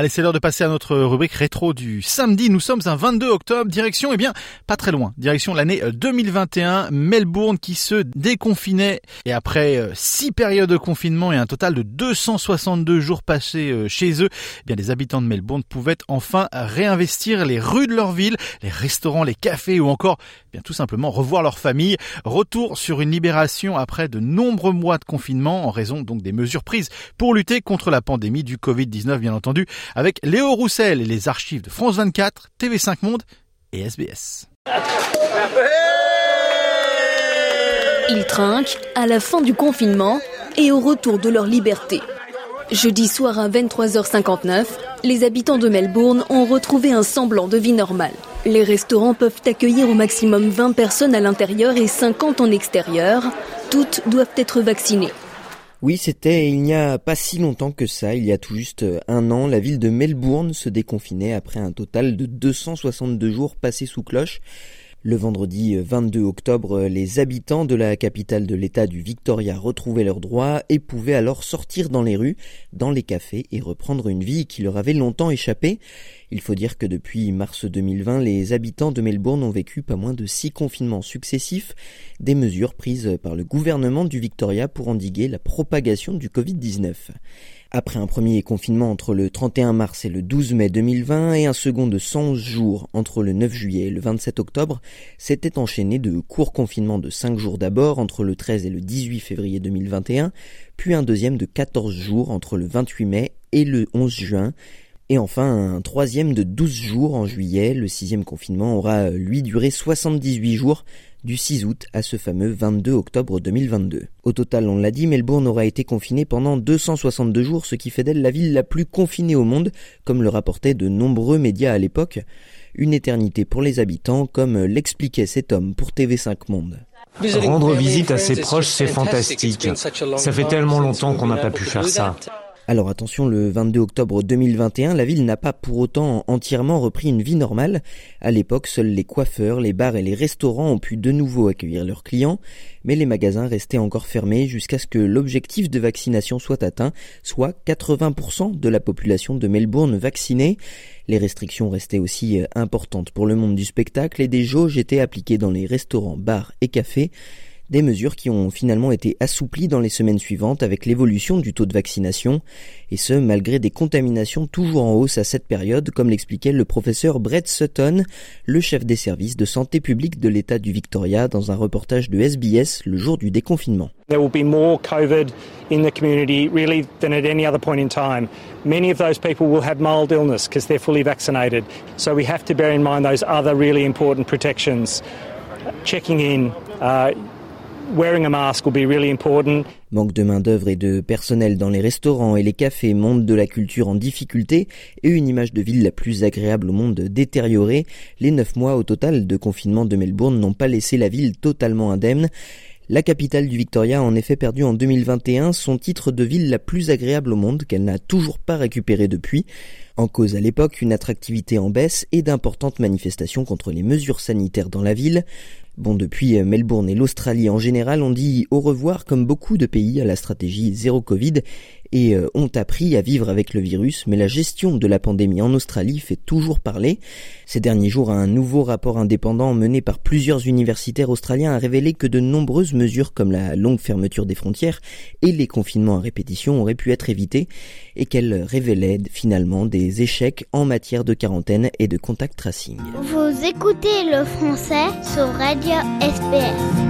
Allez, c'est l'heure de passer à notre rubrique rétro du samedi. Nous sommes un 22 octobre, direction, eh bien, pas très loin, direction l'année 2021, euh, Melbourne qui se déconfinait. Et après euh, six périodes de confinement et un total de 262 jours passés euh, chez eux, eh bien, les habitants de Melbourne pouvaient enfin réinvestir les rues de leur ville, les restaurants, les cafés ou encore, eh bien, tout simplement revoir leur famille. Retour sur une libération après de nombreux mois de confinement en raison donc des mesures prises pour lutter contre la pandémie du Covid-19, bien entendu avec Léo Roussel et les archives de France 24, TV5 Monde et SBS. Ils trinquent à la fin du confinement et au retour de leur liberté. Jeudi soir à 23h59, les habitants de Melbourne ont retrouvé un semblant de vie normale. Les restaurants peuvent accueillir au maximum 20 personnes à l'intérieur et 50 en extérieur. Toutes doivent être vaccinées. Oui, c'était il n'y a pas si longtemps que ça, il y a tout juste un an, la ville de Melbourne se déconfinait après un total de 262 jours passés sous cloche. Le vendredi 22 octobre, les habitants de la capitale de l'État du Victoria retrouvaient leurs droits et pouvaient alors sortir dans les rues, dans les cafés et reprendre une vie qui leur avait longtemps échappé. Il faut dire que depuis mars 2020, les habitants de Melbourne ont vécu pas moins de six confinements successifs, des mesures prises par le gouvernement du Victoria pour endiguer la propagation du Covid-19. Après un premier confinement entre le 31 mars et le 12 mai 2020 et un second de 111 jours entre le 9 juillet et le 27 octobre, s'était enchaîné de courts confinements de 5 jours d'abord entre le 13 et le 18 février 2021, puis un deuxième de 14 jours entre le 28 mai et le 11 juin, et enfin, un troisième de 12 jours en juillet. Le sixième confinement aura, lui, duré 78 jours du 6 août à ce fameux 22 octobre 2022. Au total, on l'a dit, Melbourne aura été confinée pendant 262 jours, ce qui fait d'elle la ville la plus confinée au monde, comme le rapportaient de nombreux médias à l'époque. Une éternité pour les habitants, comme l'expliquait cet homme pour TV5 Monde. Rendre visite à ses proches, c'est fantastique. Ça fait tellement longtemps qu'on n'a pas pu faire ça. Alors attention, le 22 octobre 2021, la ville n'a pas pour autant entièrement repris une vie normale. À l'époque, seuls les coiffeurs, les bars et les restaurants ont pu de nouveau accueillir leurs clients, mais les magasins restaient encore fermés jusqu'à ce que l'objectif de vaccination soit atteint, soit 80% de la population de Melbourne vaccinée. Les restrictions restaient aussi euh, importantes pour le monde du spectacle et des jauges étaient appliquées dans les restaurants, bars et cafés. Des mesures qui ont finalement été assouplies dans les semaines suivantes avec l'évolution du taux de vaccination, et ce malgré des contaminations toujours en hausse à cette période, comme l'expliquait le professeur Brett Sutton, le chef des services de santé publique de l'État du Victoria, dans un reportage de SBS le jour du déconfinement. There will be more COVID in the community really than at any other point in time. Many of those people will have mild illness because they're fully vaccinated. So we have to bear in mind those other really important protections. Checking in, uh, Manque de main-d'œuvre et de personnel dans les restaurants et les cafés, monde de la culture en difficulté et une image de ville la plus agréable au monde détériorée. Les neuf mois au total de confinement de Melbourne n'ont pas laissé la ville totalement indemne. La capitale du Victoria a en effet perdu en 2021 son titre de ville la plus agréable au monde qu'elle n'a toujours pas récupéré depuis. En cause à l'époque une attractivité en baisse et d'importantes manifestations contre les mesures sanitaires dans la ville. Bon, depuis euh, Melbourne et l'Australie en général, on dit au revoir comme beaucoup de pays à la stratégie zéro Covid et euh, ont appris à vivre avec le virus, mais la gestion de la pandémie en Australie fait toujours parler. Ces derniers jours, un nouveau rapport indépendant mené par plusieurs universitaires australiens a révélé que de nombreuses mesures comme la longue fermeture des frontières et les confinements à répétition auraient pu être évitées et qu'elles révélaient finalement des échecs en matière de quarantaine et de contact tracing. Vous écoutez le français sur Radio SPS.